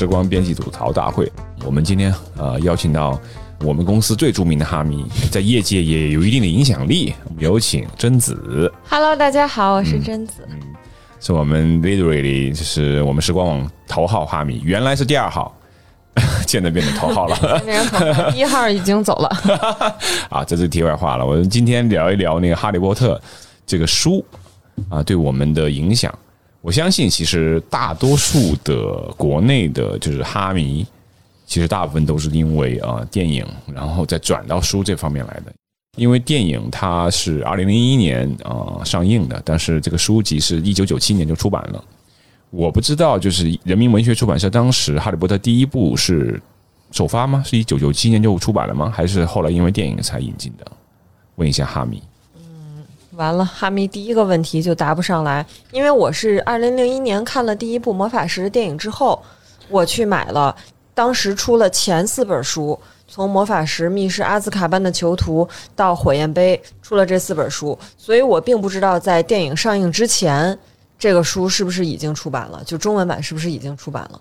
时光编辑吐槽大会。我们今天呃邀请到我们公司最著名的哈迷，在业界也有一定的影响力。我们有请贞子，Hello，大家好，我是贞子。嗯是我们 literally 就是我们时光网头号哈迷，原来是第二号，现在变成头号了。一号已经走了，啊，这是题外话了。我们今天聊一聊那个《哈利波特》这个书啊，对我们的影响。我相信，其实大多数的国内的就是哈迷，其实大部分都是因为啊电影，然后再转到书这方面来的。因为电影它是二零零一年啊上映的，但是这个书籍是一九九七年就出版了。我不知道，就是人民文学出版社当时《哈利波特》第一部是首发吗？是一九九七年就出版了吗？还是后来因为电影才引进的？问一下哈迷。完了，哈密第一个问题就答不上来，因为我是二零零一年看了第一部魔法石的电影之后，我去买了，当时出了前四本书，从魔法石、密室、阿兹卡班的囚徒到火焰杯，出了这四本书，所以我并不知道在电影上映之前，这个书是不是已经出版了，就中文版是不是已经出版了。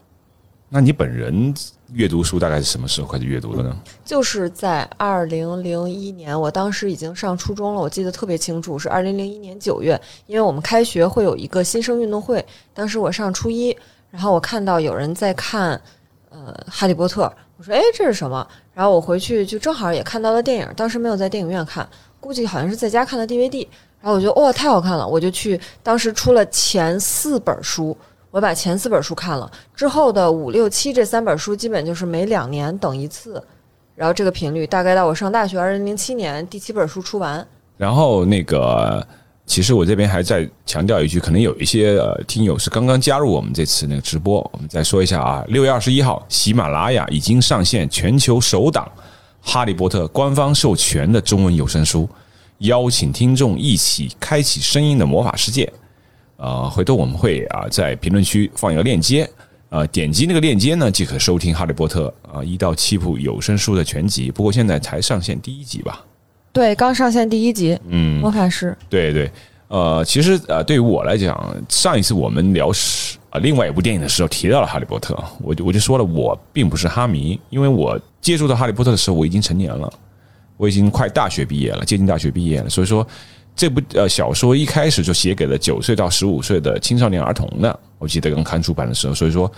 那你本人阅读书大概是什么时候开始阅读的呢？就是在二零零一年，我当时已经上初中了，我记得特别清楚，是二零零一年九月，因为我们开学会有一个新生运动会，当时我上初一，然后我看到有人在看呃《哈利波特》，我说哎这是什么？然后我回去就正好也看到了电影，当时没有在电影院看，估计好像是在家看的 DVD，然后我觉得哇太好看了，我就去，当时出了前四本书。我把前四本书看了，之后的五六七这三本书基本就是每两年等一次，然后这个频率大概到我上大学二零零七年第七本书出完。然后那个，其实我这边还在强调一句，可能有一些呃听友是刚刚加入我们这次那个直播，我们再说一下啊，六月二十一号，喜马拉雅已经上线全球首档《哈利波特》官方授权的中文有声书，邀请听众一起开启声音的魔法世界。呃，回头我们会啊在评论区放一个链接，呃，点击那个链接呢，即可收听《哈利波特》啊一到七部有声书的全集。不过现在才上线第一集吧？对，刚上线第一集，嗯，魔法师。对对，呃，其实呃，对于我来讲，上一次我们聊是啊另外一部电影的时候提到了《哈利波特》，我就我就说了，我并不是哈迷，因为我接触到《哈利波特》的时候，我已经成年了，我已经快大学毕业了，接近大学毕业了，所以说。这部呃小说一开始就写给了九岁到十五岁的青少年儿童的，我记得刚刊出版的时候，所以说，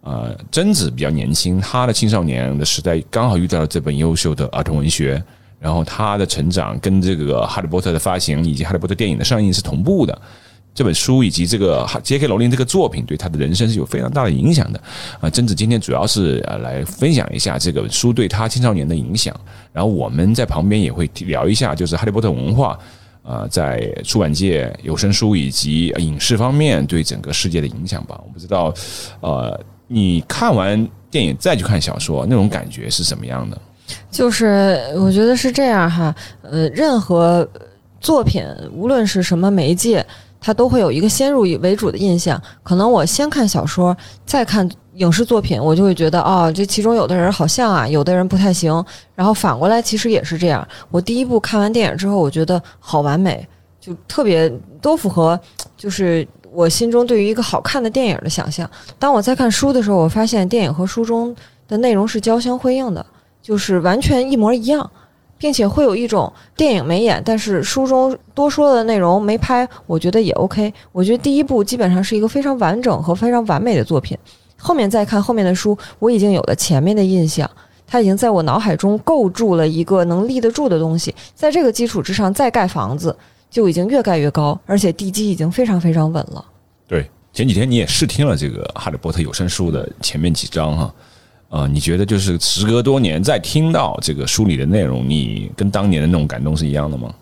呃，贞子比较年轻，她的青少年的时代刚好遇到了这本优秀的儿童文学，然后她的成长跟这个《哈利波特》的发行以及《哈利波特》电影的上映是同步的。这本书以及这个 J.K. 罗琳这个作品对她的人生是有非常大的影响的啊！贞子今天主要是来分享一下这个书对她青少年的影响，然后我们在旁边也会聊一下，就是《哈利波特》文化。呃，在出版界、有声书以及影视方面对整个世界的影响吧。我不知道，呃，你看完电影再去看小说，那种感觉是什么样的？就是我觉得是这样哈，呃，任何作品，无论是什么媒介，它都会有一个先入为主的印象。可能我先看小说，再看影视作品，我就会觉得哦，这其中有的人好像啊，有的人不太行。然后反过来，其实也是这样。我第一部看完电影之后，我觉得好完美，就特别都符合，就是我心中对于一个好看的电影的想象。当我在看书的时候，我发现电影和书中的内容是交相辉映的，就是完全一模一样。并且会有一种电影没演，但是书中多说的内容没拍，我觉得也 OK。我觉得第一部基本上是一个非常完整和非常完美的作品。后面再看后面的书，我已经有了前面的印象，它已经在我脑海中构筑了一个能立得住的东西。在这个基础之上再盖房子，就已经越盖越高，而且地基已经非常非常稳了。对，前几天你也试听了这个《哈利波特》有声书的前面几章哈。呃，你觉得就是时隔多年再听到这个书里的内容，你跟当年的那种感动是一样的吗？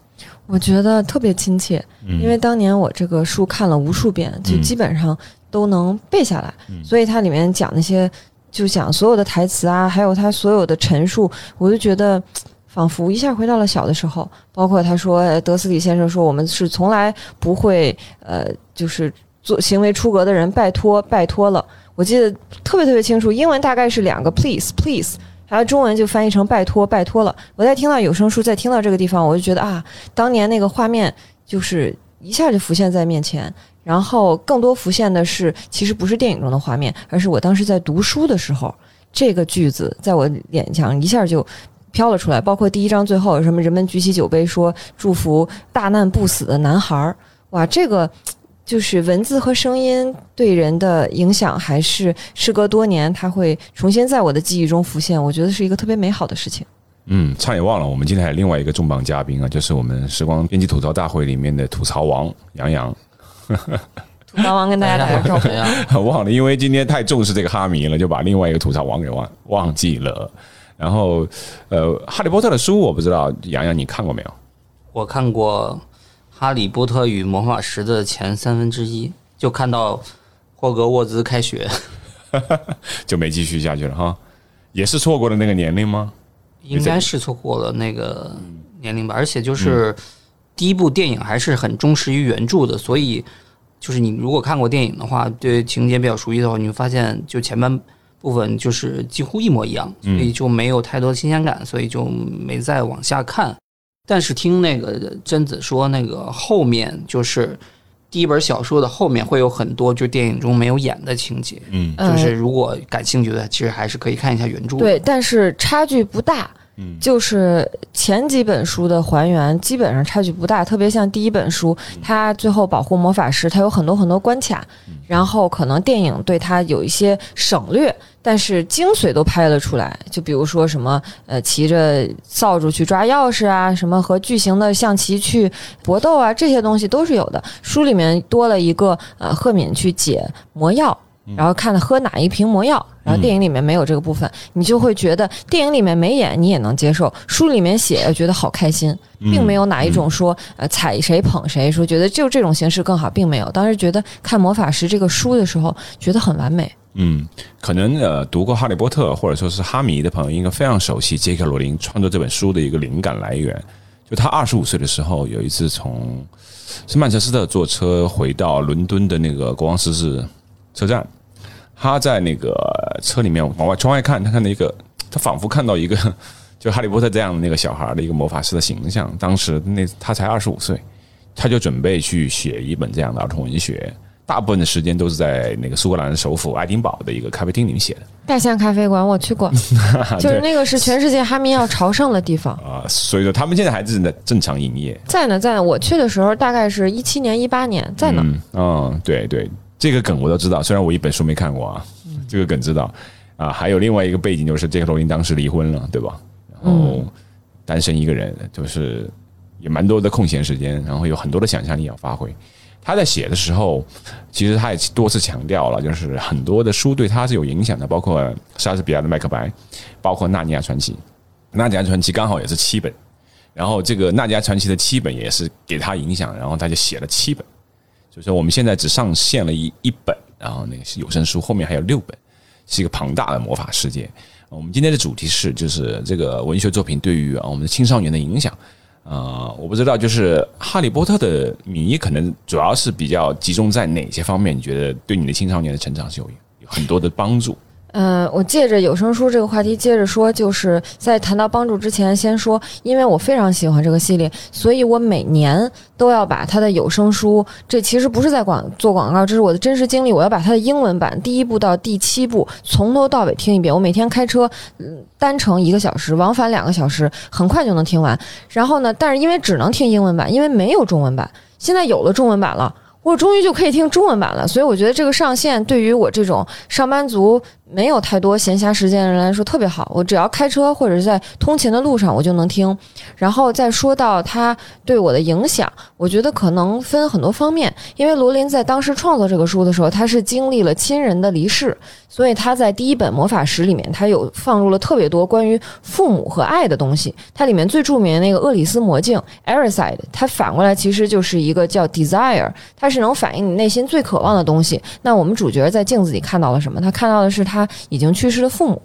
我觉得特别亲切，因为当年我这个书看了无数遍，就基本上都能背下来，所以它里面讲那些，就讲所有的台词啊，还有他所有的陈述，我就觉得仿佛一下回到了小的时候。包括他说，呃德斯里先生说，我们是从来不会，呃，就是做行为出格的人，拜托，拜托了。我记得特别特别清楚，英文大概是两个 please please，还有中文就翻译成拜托拜托了。我在听到有声书，在听到这个地方，我就觉得啊，当年那个画面就是一下就浮现在面前。然后更多浮现的是，其实不是电影中的画面，而是我当时在读书的时候，这个句子在我脸上一下就飘了出来。包括第一章最后什么“人们举起酒杯说祝福大难不死的男孩儿”，哇，这个就是文字和声音对人的影响，还是时隔多年，它会重新在我的记忆中浮现。我觉得是一个特别美好的事情。嗯，差点忘了，我们今天还有另外一个重磅嘉宾啊，就是我们时光编辑吐槽大会里面的吐槽王杨洋。吐槽王跟大家打个招呼。忘了，因为今天太重视这个哈迷了，就把另外一个吐槽王给忘忘记了。然后，呃，《哈利波特》的书我不知道，洋洋你看过没有？我看过《哈利波特与魔法石》的前三分之一，就看到霍格沃兹开学，就没继续下去了哈。也是错过了那个年龄吗？应该是错过了那个年龄吧。而且就是第一部电影还是很忠实于原著的，所以就是你如果看过电影的话，对情节比较熟悉的话，你会发现就前半部分就是几乎一模一样，所以就没有太多的新鲜感，所以就没再往下看。但是听那个贞子说，那个后面就是第一本小说的后面会有很多就电影中没有演的情节，嗯就是如果感兴趣的，其实还是可以看一下原著。对，但是差距不大。嗯，就是前几本书的还原基本上差距不大，特别像第一本书，它最后保护魔法师，它有很多很多关卡，然后可能电影对它有一些省略，但是精髓都拍了出来。就比如说什么呃，骑着扫帚去抓钥匙啊，什么和巨型的象棋去搏斗啊，这些东西都是有的。书里面多了一个呃，赫敏去解魔药。然后看喝哪一瓶魔药，然后电影里面没有这个部分，你就会觉得电影里面没演你也能接受，书里面写觉得好开心，并没有哪一种说呃踩谁捧谁，说觉得就这种形式更好，并没有。当时觉得看魔法师这个书的时候，觉得很完美。嗯，可能呃读过《哈利波特》或者说是哈迷的朋友，应该非常熟悉杰克罗琳创作这本书的一个灵感来源。就他二十五岁的时候，有一次从是曼彻斯特坐车回到伦敦的那个国王十字。车站，他在那个车里面往外窗外看，他看到一个，他仿佛看到一个，就哈利波特这样的那个小孩的一个魔法师的形象。当时那他才二十五岁，他就准备去写一本这样的儿童文学，大部分的时间都是在那个苏格兰的首府爱丁堡的一个咖啡厅里面写的。大象咖啡馆我去过，就是那个是全世界哈密要朝圣的地方啊。所以说他们现在还正在正常营业，在呢，在呢。我去的时候大概是一七年、一八年，在呢。嗯，对对。这个梗我都知道，虽然我一本书没看过啊，这个梗知道啊。还有另外一个背景就是杰克罗琳当时离婚了，对吧？然后单身一个人，就是也蛮多的空闲时间，然后有很多的想象力要发挥。他在写的时候，其实他也多次强调了，就是很多的书对他是有影响的，包括莎士比亚的《麦克白》，包括《纳尼亚传奇》。《纳尼亚传奇》刚好也是七本，然后这个《纳尼亚传奇》的七本也是给他影响，然后他就写了七本。就是我们现在只上线了一一本，然后那个是有声书，后面还有六本，是一个庞大的魔法世界。我们今天的主题是，就是这个文学作品对于啊我们的青少年的影响。啊，我不知道，就是《哈利波特》的迷可能主要是比较集中在哪些方面？你觉得对你的青少年的成长是有有很多的帮助？嗯，我借着有声书这个话题接着说，就是在谈到帮助之前，先说，因为我非常喜欢这个系列，所以我每年都要把它的有声书，这其实不是在广做广告，这是我的真实经历，我要把它的英文版第一部到第七部从头到尾听一遍。我每天开车，嗯，单程一个小时，往返两个小时，很快就能听完。然后呢，但是因为只能听英文版，因为没有中文版，现在有了中文版了。我终于就可以听中文版了，所以我觉得这个上线对于我这种上班族没有太多闲暇时间的人来说特别好。我只要开车或者是在通勤的路上，我就能听。然后再说到它对我的影响，我觉得可能分很多方面。因为罗琳在当时创作这个书的时候，他是经历了亲人的离世，所以他在第一本魔法石里面，他有放入了特别多关于父母和爱的东西。它里面最著名的那个厄里斯魔镜 e r i s i d e 它反过来其实就是一个叫 Desire，它。是能反映你内心最渴望的东西。那我们主角在镜子里看到了什么？他看到的是他已经去世的父母。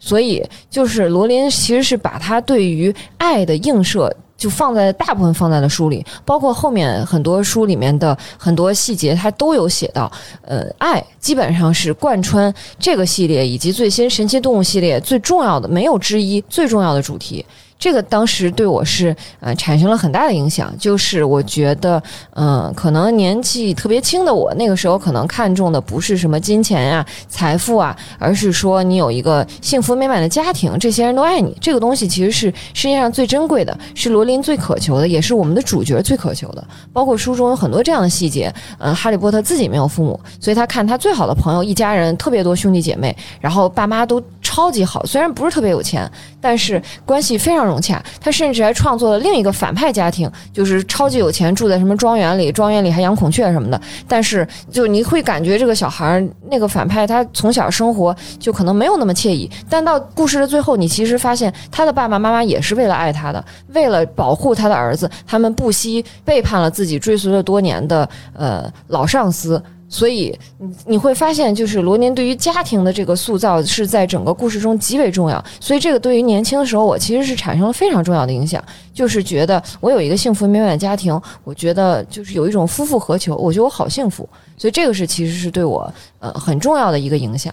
所以，就是罗琳其实是把他对于爱的映射，就放在大部分放在了书里，包括后面很多书里面的很多细节，他都有写到。呃，爱基本上是贯穿这个系列以及最新神奇动物系列最重要的，没有之一最重要的主题。这个当时对我是呃产生了很大的影响，就是我觉得，嗯、可能年纪特别轻的我，那个时候可能看重的不是什么金钱呀、财富啊，而是说你有一个幸福美满的家庭，这些人都爱你，这个东西其实是世界上最珍贵的，是罗琳最渴求的，也是我们的主角最渴求的。包括书中有很多这样的细节，嗯、哈利波特自己没有父母，所以他看他最好的朋友一家人特别多兄弟姐妹，然后爸妈都超级好，虽然不是特别有钱，但是关系非常融洽。他甚至还创作了另一个反派家庭，就是超级有钱，住在什么庄园里，庄园里还养孔雀什么的。但是就你会感觉这个小孩儿那个反派，他从小生活就可能没有那么惬意，但到故事的最后，你其实发现他的爸爸妈妈也是为了爱他的，为了保护他的儿子，他们不惜背叛了自己追随了多年的呃老上司。所以你你会发现，就是罗宁对于家庭的这个塑造是在整个故事中极为重要。所以这个对于年轻的时候，我其实是产生了非常重要的影响，就是觉得我有一个幸福美满的家庭，我觉得就是有一种夫复何求，我觉得我好幸福。所以这个是其实是对我呃很重要的一个影响。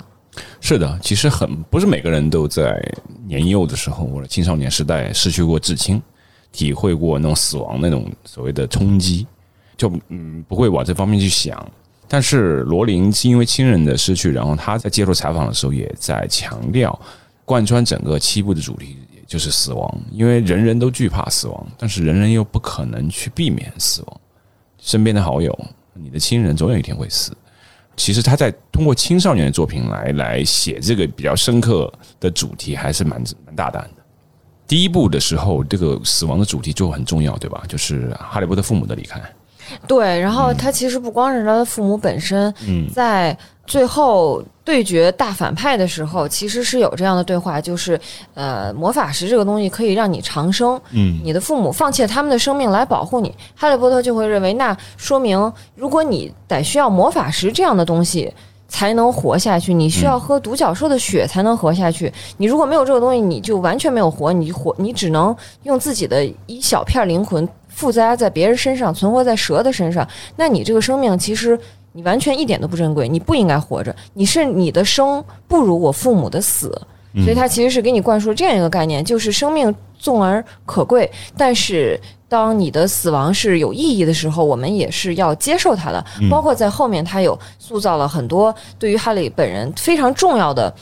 是的，其实很不是每个人都在年幼的时候或者青少年时代失去过至亲，体会过那种死亡那种所谓的冲击，就嗯不会往这方面去想。但是罗琳是因为亲人的失去，然后他在接受采访的时候也在强调，贯穿整个七部的主题也就是死亡，因为人人都惧怕死亡，但是人人又不可能去避免死亡。身边的好友、你的亲人总有一天会死。其实他在通过青少年的作品来来写这个比较深刻的主题，还是蛮蛮大胆的。第一部的时候，这个死亡的主题就很重要，对吧？就是哈利波特父母的离开。对，然后他其实不光是他的父母本身，嗯。在最后对决大反派的时候，其实是有这样的对话，就是呃，魔法石这个东西可以让你长生，嗯。你的父母放弃了他们的生命来保护你，哈利波特就会认为，那说明如果你得需要魔法石这样的东西。才能活下去，你需要喝独角兽的血才能活下去。你如果没有这个东西，你就完全没有活，你活你只能用自己的一小片灵魂附加在别人身上，存活在蛇的身上。那你这个生命其实你完全一点都不珍贵，你不应该活着。你是你的生不如我父母的死，所以他其实是给你灌输这样一个概念，就是生命纵而可贵，但是当你的死亡是有意义的时候，我们也是要接受它的。包括在后面，他有塑造了很多对于哈利本人非常重要的，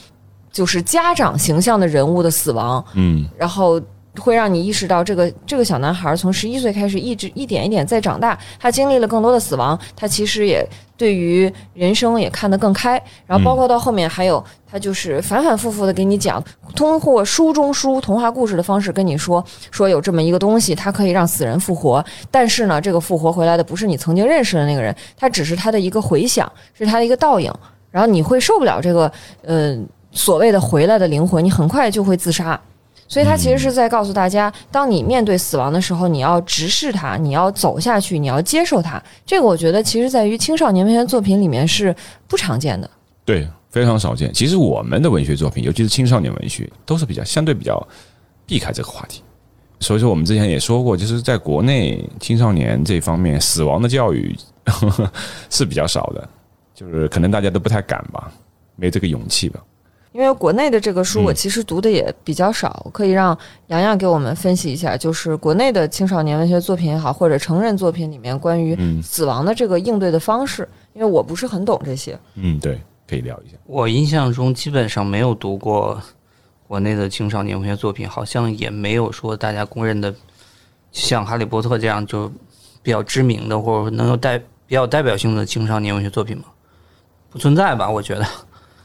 就是家长形象的人物的死亡，嗯然后会让你意识到，这个这个小男孩从十一岁开始，一直一点一点在长大，他经历了更多的死亡，他其实也对于人生也看得更开。然后包括到后面还有，他就是反反复复的给你讲，通过书中书童话故事的方式跟你说，说有这么一个东西，它可以让死人复活，但是呢，这个复活回来的不是你曾经认识的那个人，他只是他的一个回响，是他的一个倒影，然后你会受不了这个，呃。所谓的回来的灵魂，你很快就会自杀。所以他其实是在告诉大家，当你面对死亡的时候，你要直视它，你要走下去，你要接受它。这个我觉得其实在于青少年文学作品里面是不常见的。对，非常少见。其实我们的文学作品，尤其是青少年文学，都是比较相对比较避开这个话题。所以说，我们之前也说过，就是在国内青少年这方面，死亡的教育 是比较少的，就是可能大家都不太敢吧，没这个勇气吧。因为国内的这个书，嗯我其实读的也比较少，可以让洋洋给我们分析一下，就是国内的青少年文学作品也好，或者成人作品里面关于嗯死亡的这个应对的方式，因为我不是很懂这些。嗯，对，可以聊一下。我印象中基本上没有读过国内的青少年文学作品，好像也没有说大家公认的像《哈利波特》这样就比较知名的或者能有代比较有代表性的青少年文学作品吗？不存在吧？我觉得，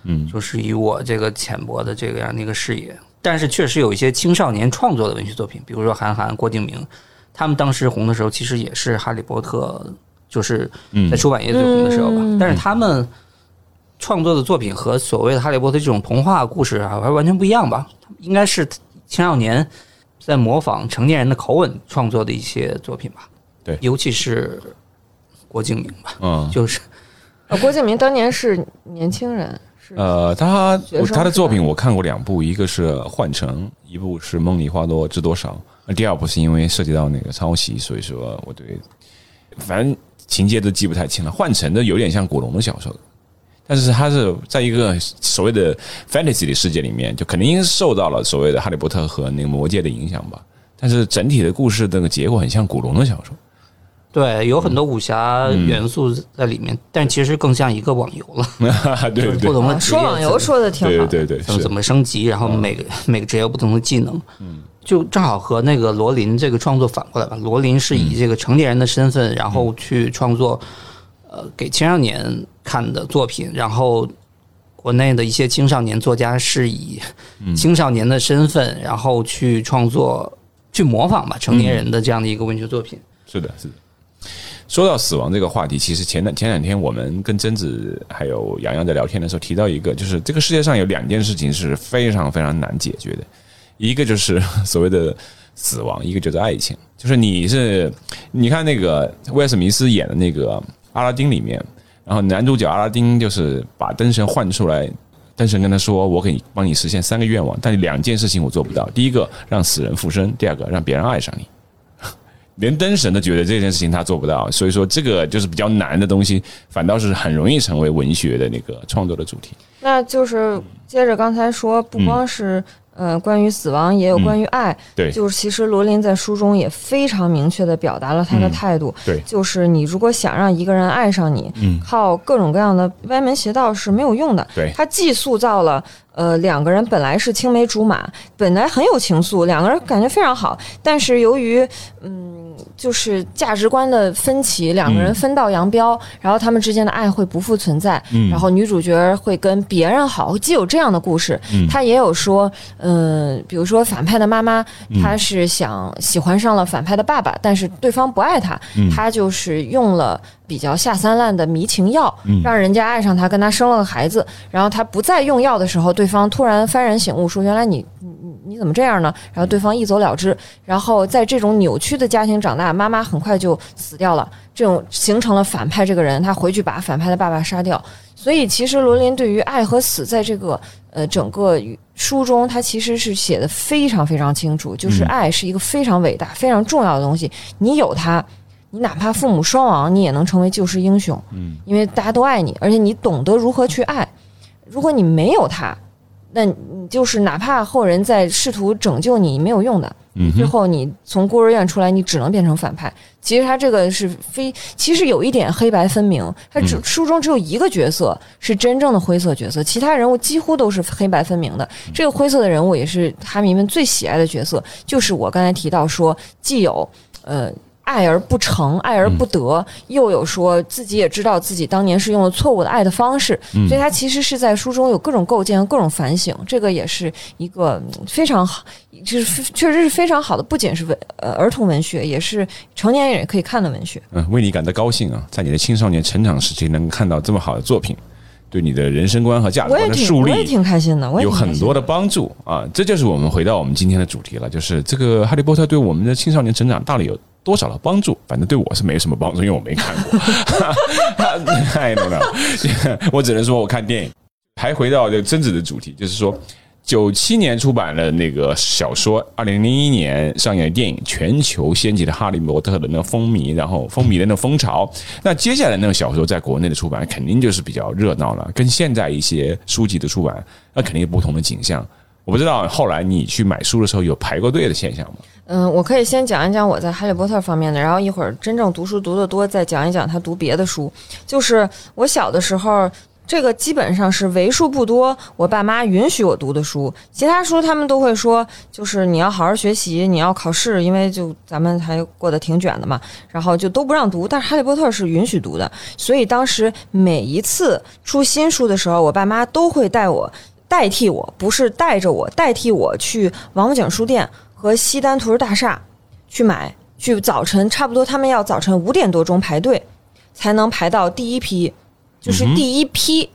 嗯就是以我这个浅薄的这个样的一个视野，但是确实有一些青少年创作的文学作品，比如说韩寒、郭敬明，他们当时红的时候，其实也是《哈利波特》就是嗯在出版业最红的时候吧。嗯但是他们创作的作品和所谓的《哈利波特》这种童话故事啊，还完全不一样吧？应该是青少年在模仿成年人的口吻创作的一些作品吧？对尤其是郭敬明吧，嗯，就是呃，郭敬明当年是年轻人，是呃，他他的作品我看过两部，一个是《幻城》，一部是《梦里花落知多少》。第二部是因为涉及到那个抄袭，所以说我对反正情节都记不太清了。《幻城》的有点像古龙的小说，但是他是在一个所谓的 fantasy 的世界里面，就肯定受到了所谓的哈利波特和那个魔戒的影响吧。但是整体的故事那个结果很像古龙的小说，对，有很多武侠元素在里面，但其实更像一个网游了。对 对。对不同的啊职业说网游说的挺好。对，对对，怎么怎么升级，然后每个 每个职业有不同的技能，嗯，就正好和那个罗琳这个创作反过来吧。罗琳是以这个成年人的身份，然后去创作，呃，给青少年看的作品，然后国内的一些青少年作家是以青少年的身份，然后去创作、去模仿吧成年人的这样的一个文学作品。是的，是的。说到死亡这个话题，其实前两前两天我们跟贞子还有洋洋在聊天的时候提到一个，就是这个世界上有两件事情是非常非常难解决的，一个就是所谓的死亡，一个就是爱情。就是你是你看那个威尔史密斯演的那个阿拉丁里面，然后男主角阿拉丁就是把灯神换出来。灯神跟他说：“我可以帮你实现三个愿望，但两件事情我做不到。第一个，让死人复生；第二个，让别人爱上你。”连灯神都觉得这件事情他做不到，所以说这个就是比较难的东西，反倒是很容易成为文学的那个创作的主题。那就是接着刚才说，不光是、呃关于死亡，也有关于爱。对就是其实罗琳在书中也非常明确的表达了他的嗯态度，对就是你如果想让一个人爱上你，嗯靠各种各样的歪门邪道是没有用的。对他既塑造了呃两个人本来是青梅竹马，本来很有情愫，两个人感觉非常好，但是由于嗯就是价值观的分歧，两个人嗯分道扬镳，然后他们之间的爱会不复存在，嗯。然后女主角会跟别人好，既有这样的故事，嗯他也有说，嗯、比如说反派的妈妈，嗯。她是想喜欢上了反派的爸爸，但是对方不爱她，嗯。她就是用了比较下三滥的迷情药，嗯让人家爱上他，跟他生了个孩子，然后他不再用药的时候，对方突然幡然醒悟，说原来你你你你怎么这样呢？然后对方一走了之，然后在这种扭曲的家庭长大，妈妈很快就死掉了，这种形成了反派这个人，他回去把反派的爸爸杀掉。所以其实罗琳对于爱和死，在这个呃整个书中，他其实是写的非常非常清楚，就是嗯爱是一个非常伟大、非常重要的东西，你有它。你哪怕父母双亡，你也能成为救世英雄，嗯，因为大家都爱你，而且你懂得如何去爱。如果你没有他，那你就是哪怕后人在试图拯救你，没有用的。嗯，最后你从孤儿院出来，你只能变成反派。其实他这个是非，其实有一点黑白分明。他只嗯书中只有一个角色是真正的灰色角色，其他人物几乎都是黑白分明的。这个灰色的人物也是哈迷们最喜爱的角色，就是我刚才提到说，既有呃。爱而不成，爱而不得，又有说自己也知道自己当年是用了错误的爱的方式，嗯所以他其实是在书中有各种构建和、各种反省，这个也是一个嗯非常好，就是确实是非常好的，不仅是文呃儿童文学，也是成年人也可以看的文学。嗯，为你感到高兴啊，在你的青少年成长时期能看到这么好的作品，对你的人生观和价值观的树立我也挺开心的，我也有很多的帮助啊。这就是我们回到我们今天的主题了，就是这个《哈利波特》对我们的青少年成长到底有多少的帮助？反正对我是没什么帮助，因为我没看过。I don't know，我只能说我看电影。还回到这个贞子的主题，就是说。九七年出版了那个小说，二零零一年上映的电影，全球掀起了哈利波特的那个风靡，然后风靡的那个风潮。那接下来那个小说在国内的出版，肯定就是比较热闹了，跟现在一些书籍的出版，那肯定有不同的景象。我不知道后来你去买书的时候有排过队的现象吗？嗯，我可以先讲一讲我在《哈利波特》方面的，然后一会儿真正读书读得多，再讲一讲他读别的书。就是我小的时候，这个基本上是为数不多我爸妈允许我读的书，其他书他们都会说，就是你要好好学习，你要考试，因为就咱们还过得挺卷的嘛，然后就都不让读。但是《哈利波特》是允许读的，所以当时每一次出新书的时候，我爸妈都会带我。代替我，不是带着我，代替我去王府井书店和西单图书大厦去买，去早晨差不多他们要早晨五点多钟排队，才能排到第一批，就是第一批。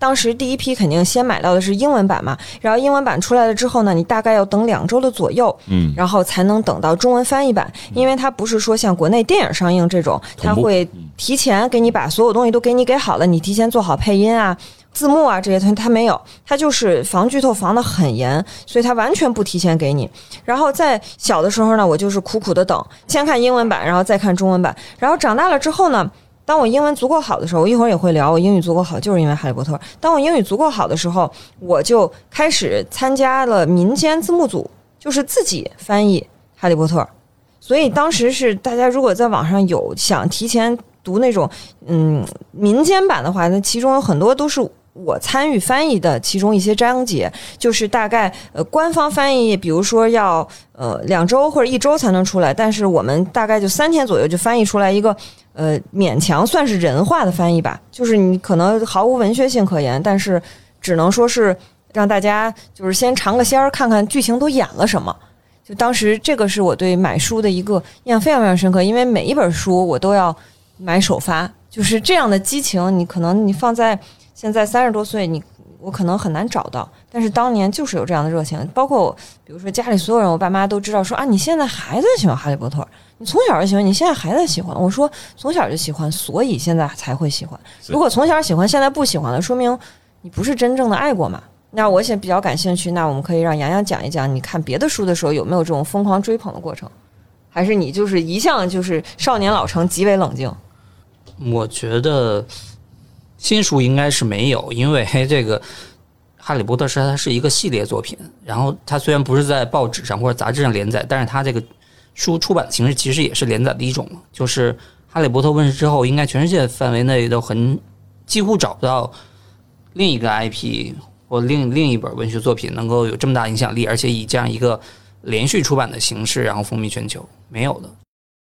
当时第一批肯定先买到的是英文版嘛，然后英文版出来了之后呢，你大概要等两周的左右，嗯，然后才能等到中文翻译版，因为它不是说像国内电影上映这种，它会提前给你把所有东西都给你给好了，你提前做好配音啊、字幕啊这些东西，它没有，它就是防剧透防得很严，所以它完全不提前给你。然后在小的时候呢，我就是苦苦的等，先看英文版，然后再看中文版，然后长大了之后呢。当我英文足够好的时候，我一会儿也会聊，我英语足够好就是因为《哈利波特》。当我英语足够好的时候，我就开始参加了民间字幕组，就是自己翻译《哈利波特》。所以当时是大家如果在网上有想提前读那种嗯民间版的话，那其中有很多都是我参与翻译的其中一些章节，就是大概呃官方翻译，比如说要呃两周或者一周才能出来，但是我们大概就三天左右就翻译出来一个呃勉强算是人话的翻译吧，就是你可能毫无文学性可言，但是只能说是让大家就是先尝个鲜儿，看看剧情都演了什么。就当时这个是我对买书的一个印象非常非常深刻，因为每一本书我都要买首发，就是这样的激情，你可能你放在现在三十多岁，你我可能很难找到，但是当年就是有这样的热情，包括我，比如说家里所有人，我爸妈都知道说啊，你现在还在喜欢哈利波特，你从小就喜欢，你现在还在喜欢，我说从小就喜欢，所以现在才会喜欢。如果从小喜欢，现在不喜欢了，说明你不是真正的爱过嘛。那我现在比较感兴趣，那我们可以让洋洋讲一讲，你看别的书的时候有没有这种疯狂追捧的过程，还是你就是一向就是少年老成，极为冷静？我觉得新书应该是没有，因为 这个《哈利波特》是它是一个系列作品，然后它虽然不是在报纸上或者杂志上连载，但是它这个书出版的形式其实也是连载的一种，就是《哈利波特》问世之后，应该全世界范围内都很几乎找不到另一个 IP 或另另一本文学作品能够有这么大影响力，而且以这样一个连续出版的形式，然后风靡全球，没有的。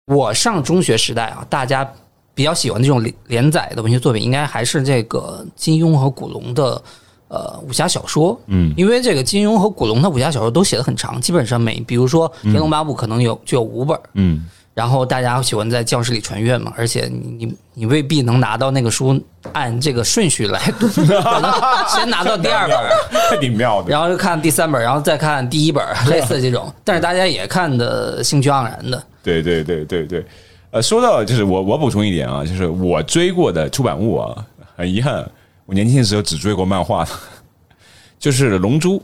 我上中学时代啊，大家比较喜欢这种连连载的文学作品，应该还是这个金庸和古龙的呃武侠小说。嗯，因为这个金庸和古龙的武侠小说都写的很长，基本上每比如说《天龙八部》可能有就有五本，嗯，然后大家喜欢在教室里传阅嘛，而且你你你未必能拿到那个书按这个顺序来读，可能先拿到第二本，太挺妙的。然后就看第三本，然后再看第一本，类似这种。但是大家也看的兴趣盎然的。对对对对对，呃，说到就是我我补充一点啊，就是我追过的出版物啊，很遗憾，我年轻的时候只追过漫画，就是《龙珠》。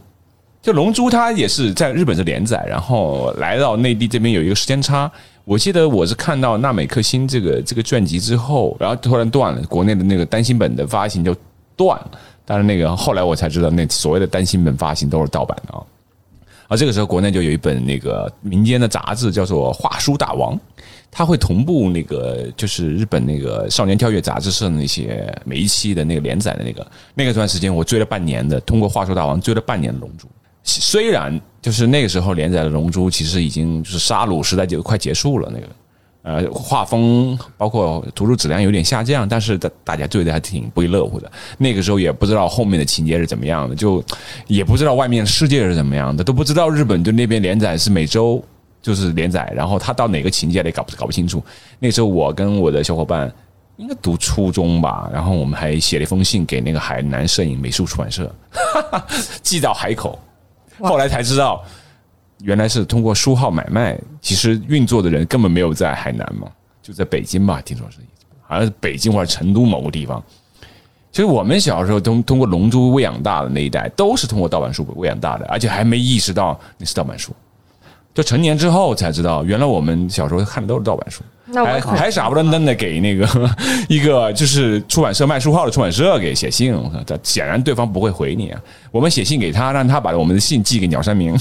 就《龙珠》它也是在日本是连载，然后来到内地这边有一个时间差。我记得我是看到纳美克星这个这个传集之后，然后突然断了，国内的那个单行本的发行就断了。但是，那个后来我才知道，那所谓的单行本发行都是盗版的啊。而这个时候，国内就有一本那个民间的杂志，叫做《画书大王》，它会同步那个就是日本那个《少年跳跃》杂志社的那些每一期的那个连载的那个那个段时间，我追了半年的，通过《画说大王》追了半年的《龙珠》。虽然就是那个时候连载的《龙珠》，其实已经就是杀戮时代就快结束了，那个呃画风包括图书质量有点下降，但是大大家追的还挺不亦乐乎的。那个时候也不知道后面的情节是怎么样的，就也不知道外面世界是怎么样的，都不知道日本就那边连载是每周就是连载，然后他到哪个情节里搞不搞不清楚。那时候我跟我的小伙伴应该读初中吧，然后我们还写了一封信给那个海南摄影美术出版社，寄到海口。后来才知道，原来是通过书号买卖，其实运作的人根本没有在海南嘛，就在北京吧，听说是，好像是北京或者成都某个地方。其实我们小时候通通过《龙珠》喂养大的那一代，都是通过盗版书喂养大的，而且还没意识到那是盗版书。就成年之后才知道，原来我们小时候看的都是盗版书，还那我可还傻不愣登的给那个 一个就是出版社卖书号的出版社给写信，我靠，这显然对方不会回你啊。我们写信给他，让他把我们的信寄给鸟山明。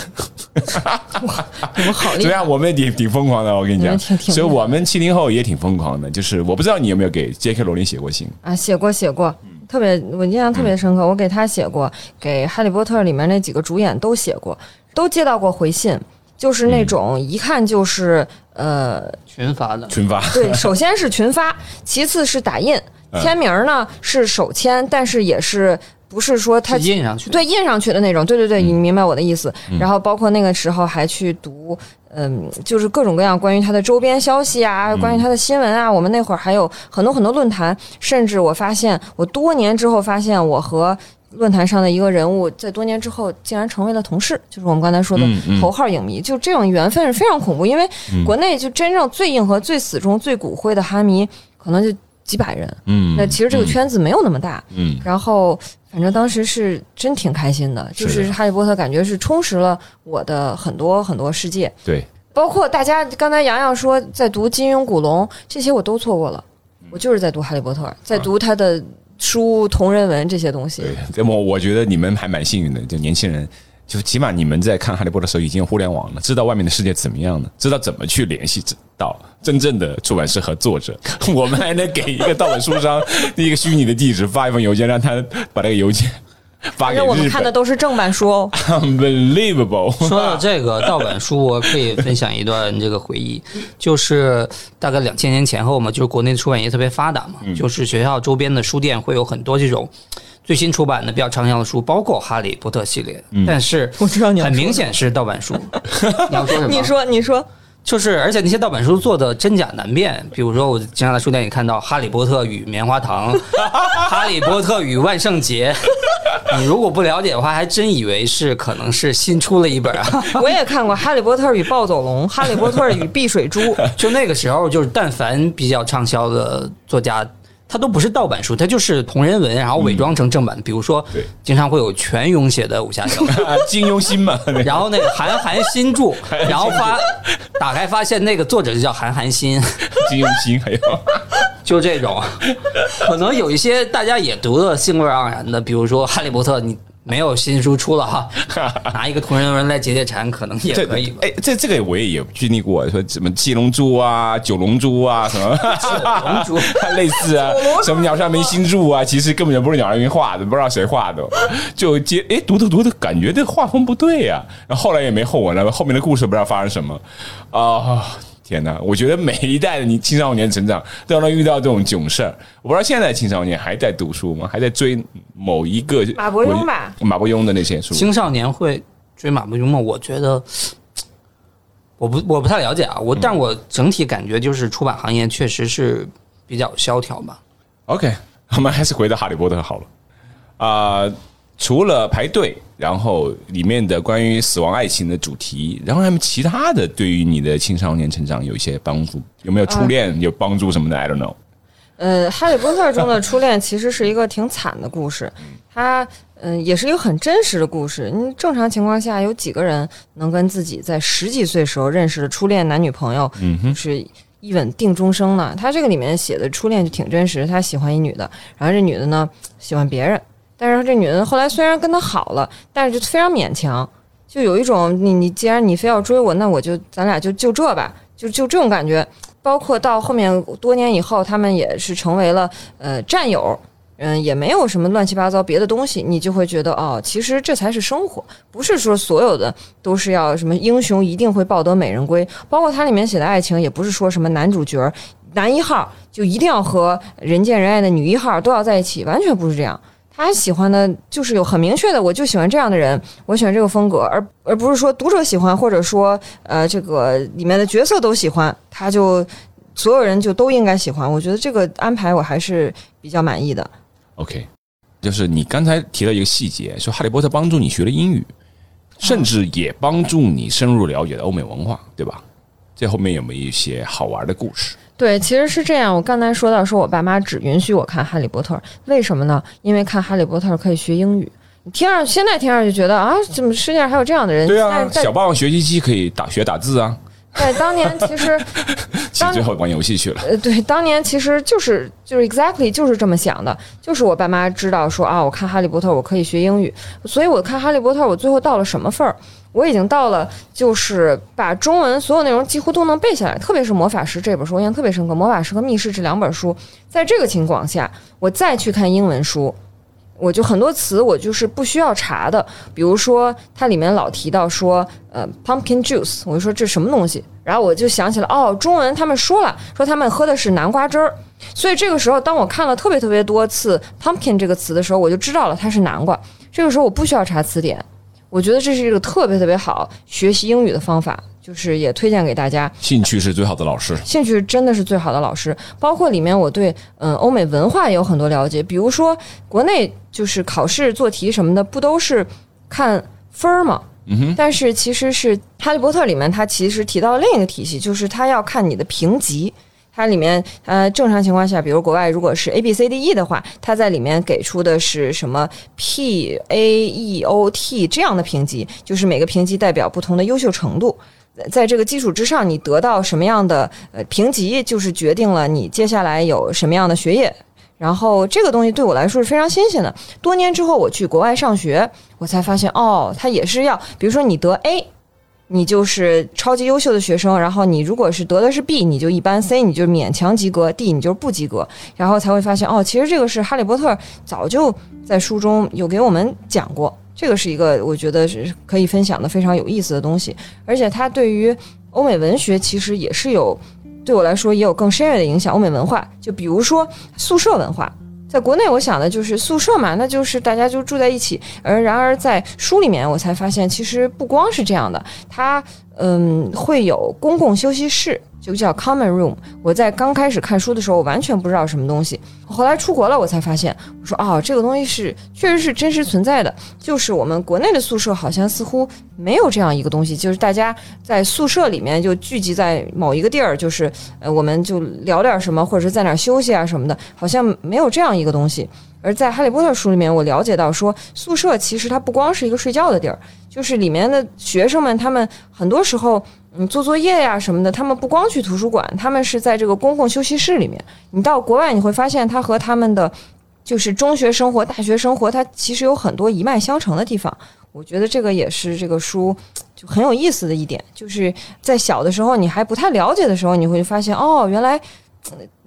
你们好厉害！这样我们也挺挺疯狂的，我跟你讲。挺挺所以我们七零后也挺疯狂的，就是我不知道你有没有给 J.K. 罗琳写过信。啊，写过写过，特别我印象特别深刻。我给他写过，给《哈利波特》里面那几个主演都写过，都接到过回信，就是那种一看就是呃，群发的，群发，对，首先是群发，其次是打印，嗯签名呢是手签，但是也是不是说他印上去。对印上去的那种，对对对，嗯你明白我的意思。然后包括那个时候还去读，嗯，就是各种各样关于他的周边消息啊，嗯关于他的新闻啊。我们那会儿还有很多很多论坛，甚至我发现，我多年之后发现，我和论坛上的一个人物，在多年之后竟然成为了同事，就是我们刚才说的头号影迷。就这种缘分是非常恐怖，因为嗯国内就真正最硬核、最死忠、最骨灰的哈迷，可能就几百人。嗯，那其实这个圈子没有那么大。嗯，然后反正当时是真挺开心的，就是哈利波特感觉是充实了我的很多很多世界，对，包括大家刚才洋洋说在读金庸、古龙这些我都错过了。我就是在读《哈利波特》，在读他的书、同人文这些东西。对，那么我觉得你们还蛮幸运的，就年轻人，就起码你们在看《哈利波特》的时候已经有互联网了，知道外面的世界怎么样了，知道怎么去联系到真正的出版社和作者。我们还能给一个盗版书商 一个虚拟的地址发一封邮件，让他把这个邮件发给反正我们。看的都是正版书哦。Unbelievable！说到这个盗版书，我可以分享一段这个回忆，就是大概两千年前后嘛，就是国内的出版业特别发达嘛，就是学校周边的书店会有很多这种最新出版的比较畅销的书，包括《哈利波特》系列，但是我知道你很明显是盗版书。你要说什么？你说，你说，就是，而且那些盗版书做的真假难辨。比如说，我经常在书店里看到《哈利波特与棉花糖》《哈利波特与万圣节》，你如果不了解的话，还真以为是可能是新出了一本啊。我也看过《哈利波特与暴走龙》《哈利波特与碧水珠》。就那个时候，就是但凡比较畅销的作家，他都不是盗版书，它就是同人文，然后伪装成正版。比如说，经常会有全勇写的武侠小说。金庸新嘛，然后那个韩寒新著，然后发打开发现那个作者就叫韩寒新，金庸新还有。就这种，可能有一些大家也读的兴味盎然的，比如说《哈利波特》，你没有新书出了哈，拿一个同人文来解解馋，可能也可以吧。哎，这这个我也有经历过，说什么七龙珠啊、九龙珠啊，什么九龙珠 类似啊，什么鸟山明新著啊，其实根本就不是鸟山明画的，不知道谁画的，就接哎读着读着感觉这画风不对呀、然后后来也没后文了，后面的故事不知道发生什么啊。天哪！我觉得每一代的你青少年成长都能遇到这种囧事儿。我不知道现在青少年还在读书吗？还在追某一个马伯庸吧马伯庸的那些书。青少年会追马伯庸吗？我觉得。我不我不太了解啊，我但我整体感觉就是出版行业确实是比较萧条吧。OK，我们还是回到哈利波特好了。啊、除了排队，然后里面的关于死亡爱情的主题，然后他们其他的对于你的青少年成长有一些帮助，有没有初恋有帮助什么的？I don't know。呃，《哈利波特》中的初恋其实是一个挺惨的故事，它嗯、呃也是一个很真实的故事。你正常情况下，有几个人能跟自己在十几岁时候认识的初恋男女朋友，嗯哼，是一吻定终生呢？他这个里面写的初恋就挺真实，他喜欢一女的，然后这女的呢喜欢别人，但是这女的后来虽然跟他好了，但是就非常勉强，就有一种你你既然你非要追我，那我就咱俩就就这吧，就就这种感觉。包括到后面多年以后，他们也是成为了呃战友，嗯，也没有什么乱七八糟别的东西，你就会觉得哦，其实这才是生活，不是说所有的都是要什么英雄一定会抱得美人归，包括它里面写的爱情，也不是说什么男主角男一号就一定要和人见人爱的女一号都要在一起，完全不是这样。他喜欢的就是有很明确的，我就喜欢这样的人，我喜欢这个风格，而而不是说读者喜欢，或者说呃这个里面的角色都喜欢，他就所有人就都应该喜欢。我觉得这个安排我还是比较满意的。OK，就是你刚才提到一个细节，说哈利波特帮助你学了英语，甚至也帮助你深入了解了欧美文化，对吧？这后面有没有一些好玩的故事？对，其实是这样。我刚才说到，说我爸妈只允许我看《哈利波特》，为什么呢？因为看《哈利波特》可以学英语。你听上现在听上去觉得啊，怎么世界上还有这样的人？对啊，小霸王学习机可以打学打字啊，在当年，其实 其实最后玩游戏去了。呃，对，当年其实就是就是 exactly 就是这么想的，就是我爸妈知道说啊，我看《哈利波特》我可以学英语，所以我看《哈利波特》我最后到了什么份儿？我已经到了，就是把中文所有内容几乎都能背下来，特别是《魔法师》这本书，我印象特别深刻，《魔法师》和《密室》这两本书，在这个情况下，我再去看英文书。我就很多词我就是不需要查的，比如说它里面老提到说，呃，pumpkin juice，我就说这什么东西，然后我就想起来，哦，中文他们说了，说他们喝的是南瓜汁儿，所以这个时候当我看了特别特别多次 pumpkin 这个词的时候，我就知道了它是南瓜。这个时候我不需要查词典，我觉得这是一个特别特别好学习英语的方法，就是也推荐给大家。兴趣是最好的老师。兴趣真的是最好的老师，包括里面我对嗯欧美文化也有很多了解，比如说国内就是考试做题什么的，不都是看分儿吗？嗯哼，但是其实是《哈利波特》里面，它其实提到另一个体系，就是它要看你的评级。它里面，呃，正常情况下，比如国外如果是 A B C D E 的话，它在里面给出的是什么 P A E O T 这样的评级，就是每个评级代表不同的优秀程度。在这个基础之上，你得到什么样的呃评级，就是决定了你接下来有什么样的学业。然后这个东西对我来说是非常新鲜的。多年之后我去国外上学，我才发现哦，它也是要，比如说你得 A，你就是超级优秀的学生，然后你如果是得的是 B，你就一般；C 你就勉强及格；D 你就是不及格。然后才会发现哦，其实这个是哈利波特早就在书中有给我们讲过，这个是一个我觉得是可以分享的非常有意思的东西，而且它对于欧美文学其实也是有。对我来说也有更深远的影响。欧美文化，就比如说宿舍文化，在国内我想的就是宿舍嘛，那就是大家就住在一起。而然而在书里面，我才发现其实不光是这样的，它嗯会有公共休息室。就叫 common room。我在刚开始看书的时候，我完全不知道什么东西。后来出国了，我才发现，我说哦，这个东西是确实是真实存在的。就是我们国内的宿舍好像似乎没有这样一个东西，就是大家在宿舍里面就聚集在某一个地儿，就是呃，我们就聊点什么，或者是在哪休息啊什么的，好像没有这样一个东西。而在《哈利波特》书里面，我了解到说，宿舍其实它不光是一个睡觉的地儿，就是里面的学生们，他们很多时候。你做作业呀什么的，他们不光去图书馆，他们是在这个公共休息室里面。你到国外，你会发现他和他们的就是中学生活、大学生活，它其实有很多一脉相承的地方。我觉得这个也是这个书就很有意思的一点，就是在小的时候你还不太了解的时候，你会发现哦，原来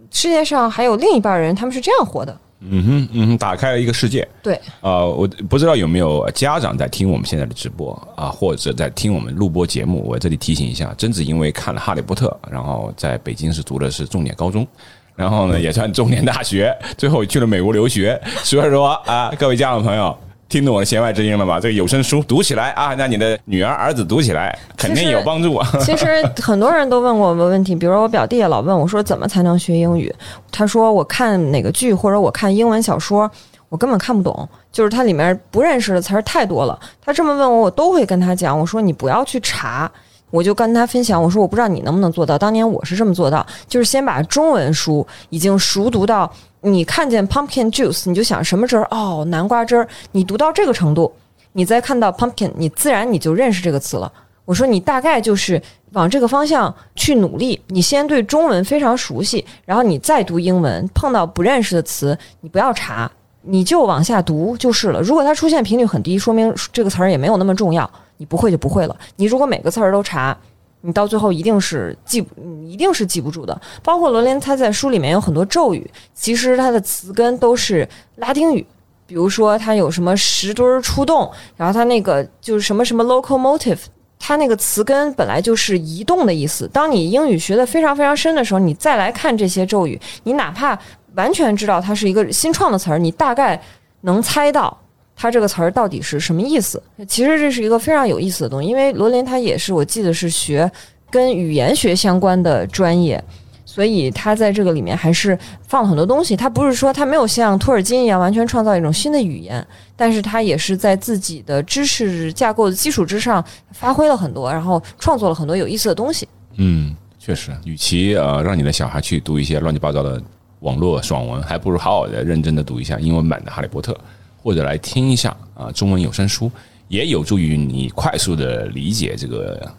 世界上还有另一半人，他们是这样活的。嗯哼，嗯哼，打开了一个世界。对，啊，我不知道有没有家长在听我们现在的直播啊，或者在听我们录播节目。我这里提醒一下，贞子因为看了《哈利波特》，然后在北京是读的是重点高中，然后呢也算重点大学，最后去了美国留学。所以说啊，各位家长朋友。听懂我的弦外之音了吧？这个有声书读起来啊，让你的女儿儿子读起来肯定有帮助啊。其实很多人都问过我们问题，比如说我表弟也老问我说怎么才能学英语？他说我看哪个剧或者我看英文小说，我根本看不懂，就是它里面不认识的词儿太多了。他这么问我，我都会跟他讲，我说你不要去查，我就跟他分享，我说我不知道你能不能做到。当年我是这么做到，就是先把中文书已经熟读到。你看见 pumpkin juice，你就想什么汁儿？哦，南瓜汁儿。你读到这个程度，你再看到 pumpkin，你自然你就认识这个词了。我说你大概就是往这个方向去努力。你先对中文非常熟悉，然后你再读英文。碰到不认识的词，你不要查，你就往下读就是了。如果它出现频率很低，说明这个词儿也没有那么重要。你不会就不会了。你如果每个词儿都查。你到最后一定是记，一定是记不住的。包括罗琳，他在书里面有很多咒语，其实它的词根都是拉丁语。比如说，它有什么石墩出动，然后它那个就是什么什么 locomotive，它那个词根本来就是移动的意思。当你英语学的非常非常深的时候，你再来看这些咒语，你哪怕完全知道它是一个新创的词儿，你大概能猜到。它这个词儿到底是什么意思？其实这是一个非常有意思的东西，因为罗琳他也是我记得是学跟语言学相关的专业，所以他在这个里面还是放了很多东西。他不是说他没有像托尔金一样完全创造一种新的语言，但是他也是在自己的知识架构的基础之上发挥了很多，然后创作了很多有意思的东西。嗯，确实，与其呃让你的小孩去读一些乱七八糟的网络爽文，还不如好好的认真的读一下英文版的《哈利波特》。或者来听一下啊，中文有声书也有助于你快速的理解这个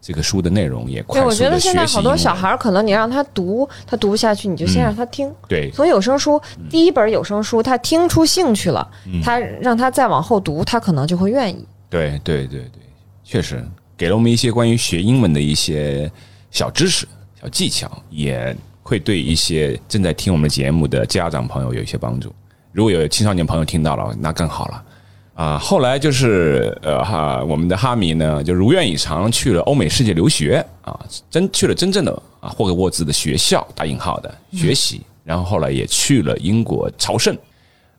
这个书的内容，也快速的学习。我觉得现在好多小孩可能你让他读，他读不下去，你就先让他听。对，从有声书第一本有声书，他听出兴趣了，他让他再往后读，他可能就会愿意。对对对对，确实给了我们一些关于学英文的一些小知识、小技巧，也会对一些正在听我们节目的家长朋友有一些帮助。如果有青少年朋友听到了，那更好了啊！后来就是呃哈，我们的哈迷呢就如愿以偿去了欧美世界留学啊，真去了真正的啊霍格沃兹的学校（打引号的）学习，然后后来也去了英国朝圣。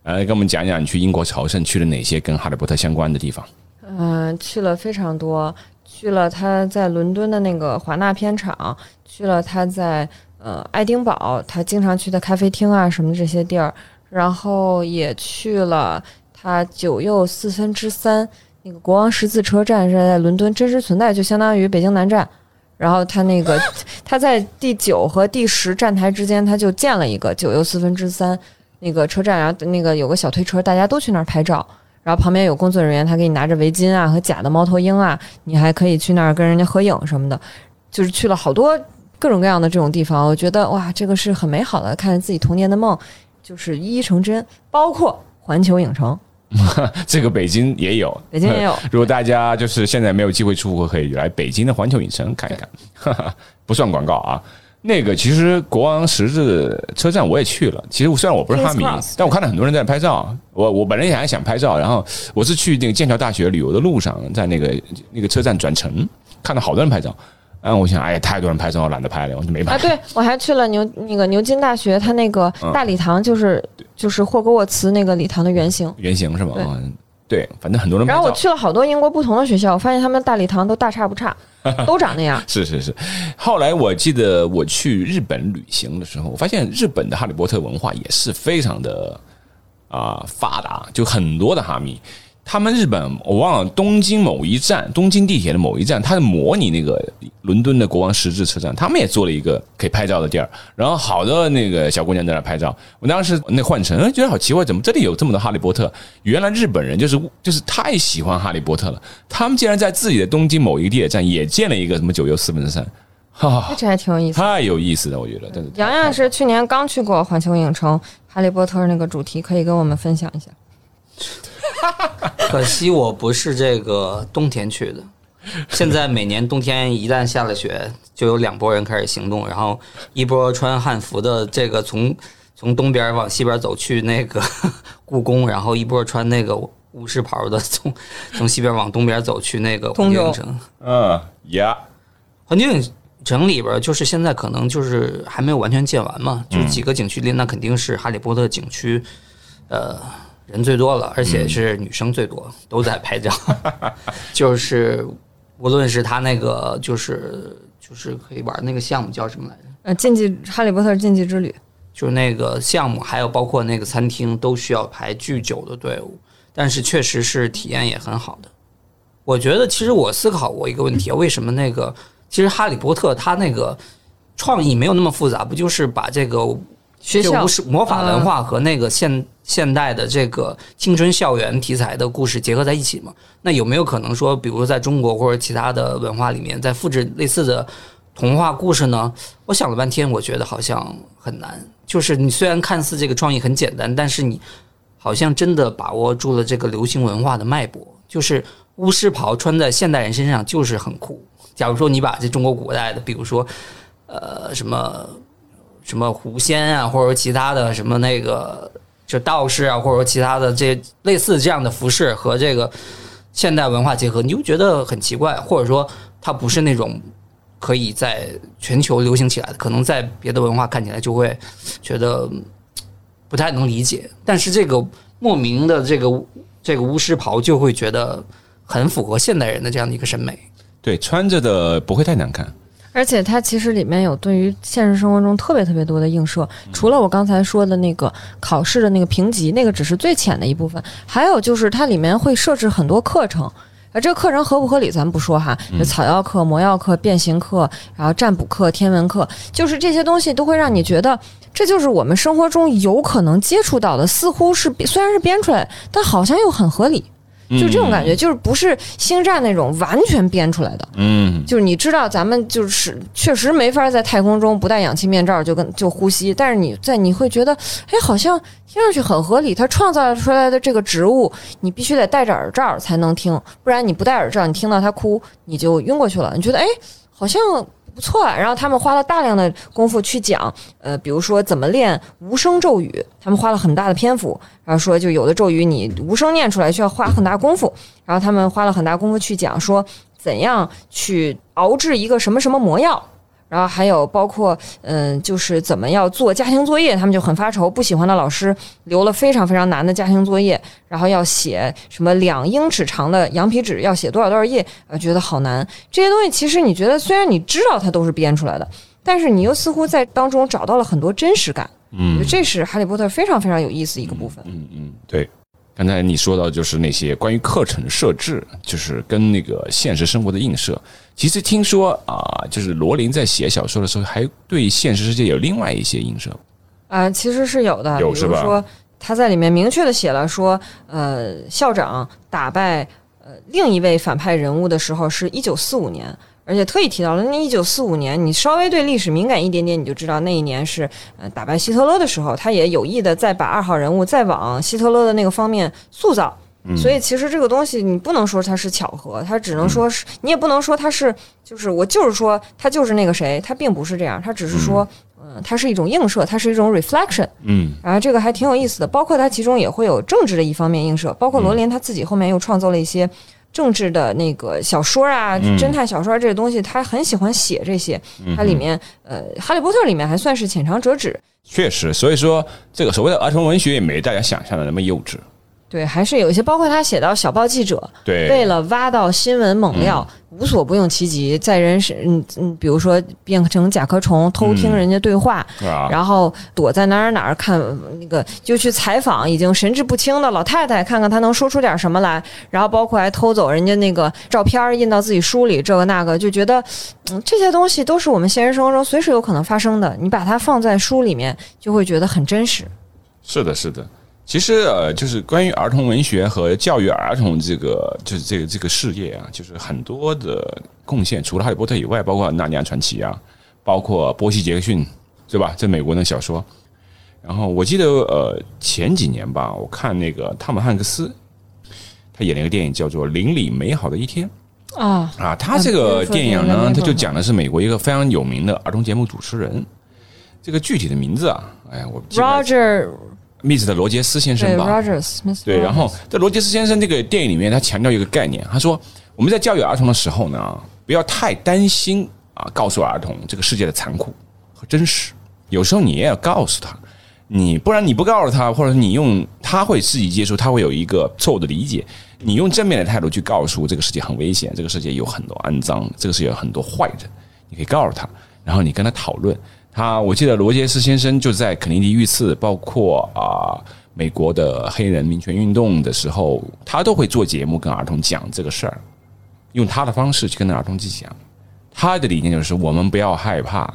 呃，跟我们讲讲你去英国朝圣去了哪些跟哈利波特相关的地方？嗯，去了非常多，去了他在伦敦的那个华纳片场，去了他在呃爱丁堡他经常去的咖啡厅啊什么这些地儿。然后也去了他九又四分之三那个国王十字车站是在伦敦真实存在，就相当于北京南站。然后他那个他在第九和第十站台之间，他就建了一个九又四分之三那个车站，然后那个有个小推车，大家都去那儿拍照。然后旁边有工作人员，他给你拿着围巾啊和假的猫头鹰啊，你还可以去那儿跟人家合影什么的，就是去了好多各种各样的这种地方。我觉得哇，这个是很美好的，看自己童年的梦就是一一成真，包括环球影城，这个北京也有，北京也有。如果大家就是现在没有机会出国，可以来北京的环球影城看一看，哈哈，不算广告啊。那个其实国王十字车站我也去了，其实虽然我不是哈迷但我看到很多人在拍照。我我本来也还想拍照，然后我是去那个剑桥大学旅游的路上，在那个那个车站转乘，看到好多人拍照。然后我想，哎呀，太多人拍照，我懒得拍了，我就没拍。啊，对，我还去了牛那个牛津大学，它那个嗯大礼堂就是、就是霍格沃茨那个礼堂的原型。原型是吗？对嗯对，反正很多人。然后我去了好多英国不同的学校，我发现他们大礼堂都大差不差，都长那样。是是是，后来我记得我去日本旅行的时候，我发现日本的哈利波特文化也是非常的啊、发达，就很多的哈迷。他们日本我忘了东京某一站，东京地铁的某一站，它是模拟那个伦敦的国王十字车站，他们也做了一个可以拍照的地儿，然后好多那个小姑娘在那拍照。我当时那换乘哎觉得好奇怪，怎么这里有这么多哈利波特？原来日本人就是就是太喜欢哈利波特了，他们竟然在自己的东京某一个地铁站也建了一个什么九又四分之三，哈、这还挺有意思。太有意思了，我觉得真的。洋洋是去年刚去过环球影城，哈利波特那个主题可以跟我们分享一下。可惜我不是这个冬天去的。现在每年冬天一旦下了雪，就有两拨人开始行动，然后一波穿汉服的，这个从从东边往西边走去那个 故宫，然后一波穿那个巫师袍的从从西边往东边走去那个环球影城。嗯呀，环球影城里边，就是现在可能就是还没有完全建完嘛，就几个景区里，那肯定是哈利波特景区，呃，人最多了，而且是女生最多，都在拍照。就是无论是他那个，就是就是可以玩那个项目叫什么来着？呃，禁忌哈利波特禁忌之旅，就是那个项目，还有包括那个餐厅，都需要排巨久的队伍，但是确实是体验也很好的。我觉得，其实我思考过一个问题啊，为什么那个其实哈利波特它那个创意没有那么复杂，不就是把这个学校这巫师魔法文化和那个现现代的这个青春校园题材的故事结合在一起嘛？那有没有可能说，比如在中国或者其他的文化里面，再复制类似的童话故事呢？我想了半天，我觉得好像很难。就是你虽然看似这个创意很简单，但是你好像真的把握住了这个流行文化的脉搏。就是巫师袍穿在现代人身上就是很酷。假如说你把这中国古代的，比如说呃什么什么狐仙啊，或者说其他的什么那个就道士啊，或者说其他的这类似这样的服饰和这个现代文化结合，你就觉得很奇怪，或者说它不是那种可以在全球流行起来的，可能在别的文化看起来就会觉得不太能理解。但是这个莫名的这个这个巫师袍就会觉得很符合现代人的这样的一个审美。对，穿着的不会太难看。而且它其实里面有对于现实生活中特别特别多的映射，嗯。除了我刚才说的那个考试的那个评级，那个只是最浅的一部分，还有就是它里面会设置很多课程。啊，这个课程合不合理咱不说哈，嗯。有草药课、魔药课、变形课，然后占卜课、天文课，就是这些东西都会让你觉得这就是我们生活中有可能接触到的，似乎是虽然是编出来，但好像又很合理，就这种感觉，就是不是星战那种完全编出来的。嗯，就是你知道，咱们就是确实没法在太空中不戴氧气面罩就跟就呼吸，但是你在你会觉得，哎，好像听上去很合理。它创造出来的这个植物，你必须得戴着耳罩才能听，不然你不戴耳罩，你听到它哭你就晕过去了。你觉得，哎，好像不错。然后他们花了大量的功夫去讲，呃，比如说怎么练无声咒语，他们花了很大的篇幅，然后说就有的咒语你无声念出来需要花很大功夫，然后他们花了很大功夫去讲说。怎样去熬制一个什么什么魔药，然后还有包括嗯，就是怎么要做家庭作业，他们就很发愁，不喜欢的老师留了非常非常难的家庭作业，然后要写什么两英尺长的羊皮纸，要写多少多少页，啊，觉得好难。这些东西其实你觉得虽然你知道它都是编出来的，但是你又似乎在当中找到了很多真实感。嗯，这是哈利波特非常非常有意思的一个部分。嗯嗯，对。刚才你说到就是那些关于课程设置，就是跟那个现实生活的映射。其实听说啊、就是罗琳在写小说的时候，还对现实世界有另外一些映射。啊、其实是有的，有是吧说他在里面明确的写了说，呃，校长打败呃另一位反派人物的时候是一九四五年，而且特意提到了那一九四五年，你稍微对历史敏感一点点，你就知道那一年是呃打败希特勒的时候，他也有意的在把二号人物再往希特勒的那个方面塑造。所以其实这个东西你不能说它是巧合，它只能说是你也不能说它是就是我就是说他就是那个谁，他并不是这样，他只是说嗯，它是一种映射，它是一种 reflection。嗯。然后这个还挺有意思的，包括它其中也会有政治的一方面映射，包括罗琳他自己后面又创作了一些政治的那个小说啊、侦探小说这些东西，他很喜欢写这些。它里面呃，《哈利波特》里面还算是浅尝辄止，确实，所以说这个所谓的儿童文学也没大家想象的那么幼稚。对，还是有一些，包括他写到小报记者对，为了挖到新闻猛料，无所不用其极，在人是嗯嗯，比如说变成甲壳虫偷听人家对话，啊，然后躲在哪儿哪儿看那个，就去采访已经神志不清的老太太，看看她能说出点什么来。然后包括还偷走人家那个照片儿印到自己书里，这个那个，就觉得嗯这些东西都是我们现实生活中随时有可能发生的。你把它放在书里面，就会觉得很真实。是的，是的。其实呃，就是关于儿童文学和教育儿童这个，就是这个这个事业啊，就是很多的贡献。除了《哈利波特》以外，包括《纳尼亚传奇》啊，包括波西·杰克逊，对吧？这美国的小说。然后我记得呃前几年吧，我看那个汤姆汉克斯，他演了一个电影叫做《邻里美好的一天》啊，啊。他这个电影嗯呢，他就讲的是美国一个非常有名的儿童节目主持人。这个具体的名字啊，哎呀，我 Roger 密斯的罗杰斯先生吧。对，然后在罗杰斯先生这个电影里面，他强调一个概念，他说我们在教育儿童的时候呢，不要太担心啊，告诉儿童这个世界的残酷和真实。有时候你也要告诉他，你不然你不告诉他，或者你用他会自己接触，他会有一个错误的理解。你用正面的态度去告诉这个世界很危险，这个世界有很多肮脏，这个世界有很多坏人，你可以告诉他，然后你跟他讨论。他我记得罗杰斯先生就在肯尼迪遇刺，包括啊、美国的黑人民权运动的时候，他都会做节目跟儿童讲这个事儿，用他的方式去跟儿童去讲。他的理念就是我们不要害怕，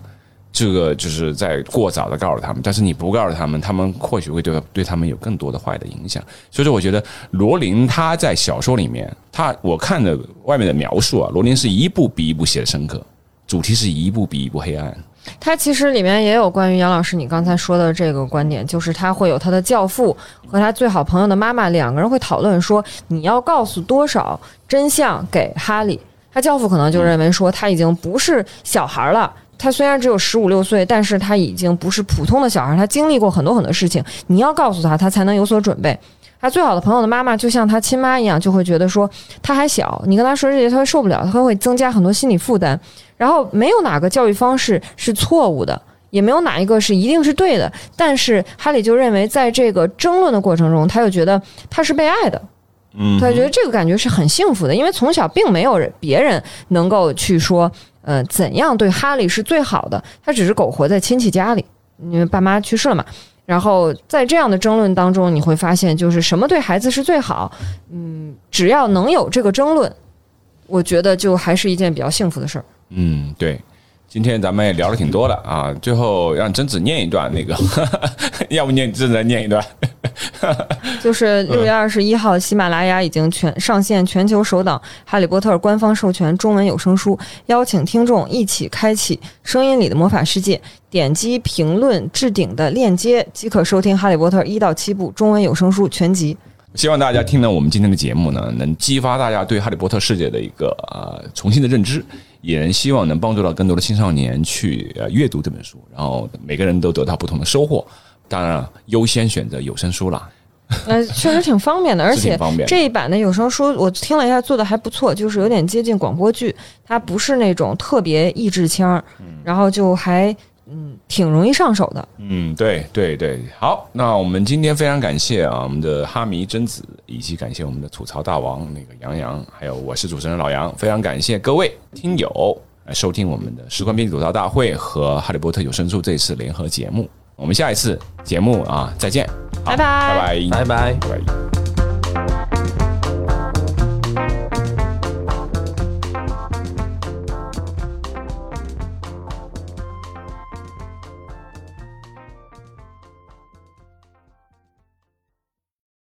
这个就是在过早的告诉他们，但是你不告诉他们，他们或许会对对他们有更多的坏的影响。所以说，我觉得罗琳他在小说里面，他我看的外面的描述啊，罗琳是一步比一步写的深刻，主题是一步比一步黑暗。他其实里面也有关于杨老师你刚才说的这个观点，就是他会有他的教父和他最好朋友的妈妈两个人会讨论说，你要告诉多少真相给哈利。他教父可能就认为说他已经不是小孩了。他虽然只有十五六岁，但是他已经不是普通的小孩，他经历过很多很多事情。你要告诉他，他才能有所准备。他最好的朋友的妈妈就像他亲妈一样，就会觉得说他还小，你跟他说这些他会受不了，他会增加很多心理负担。然后没有哪个教育方式是错误的，也没有哪一个是一定是对的。但是哈利就认为，在这个争论的过程中，他又觉得他是被爱的，嗯，他觉得这个感觉是很幸福的，因为从小并没有人别人能够去说，呃，怎样对哈利是最好的，他只是苟活在亲戚家里，因为爸妈去世了嘛。然后在这样的争论当中，你会发现，就是什么对孩子是最好，嗯，只要能有这个争论，我觉得就还是一件比较幸福的事儿。嗯，对。今天咱们也聊了挺多的啊，最后让贞子念一段那个，要不念贞子念一段。就是六月二十一号，喜马拉雅已经全上线全球首档《哈利波特》官方授权中文有声书，邀请听众一起开启声音里的魔法世界。点击评论置顶的链接即可收听《哈利波特》一到七部中文有声书全集。希望大家听了我们今天的节目呢，能激发大家对哈利波特世界的一个呃重新的认知，也能希望能帮助到更多的青少年去呃阅读这本书，然后每个人都得到不同的收获。当然了，优先选择有声书啦。呃，确实挺方便的，而且这一版的有声书我听了一下，做的还不错，就是有点接近广播剧，它不是那种特别益智腔儿，然后就还嗯挺容易上手的。嗯，对对对，好，那我们今天非常感谢啊，我们的哈迷贞子，以及感谢我们的吐槽大王那个杨洋，还有我是主持人老杨，非常感谢各位听友来收听我们的时光编辑吐槽大会和哈利波特有声书这次联合节目，我们下一次节目啊再见，好拜拜拜拜拜拜。拜拜。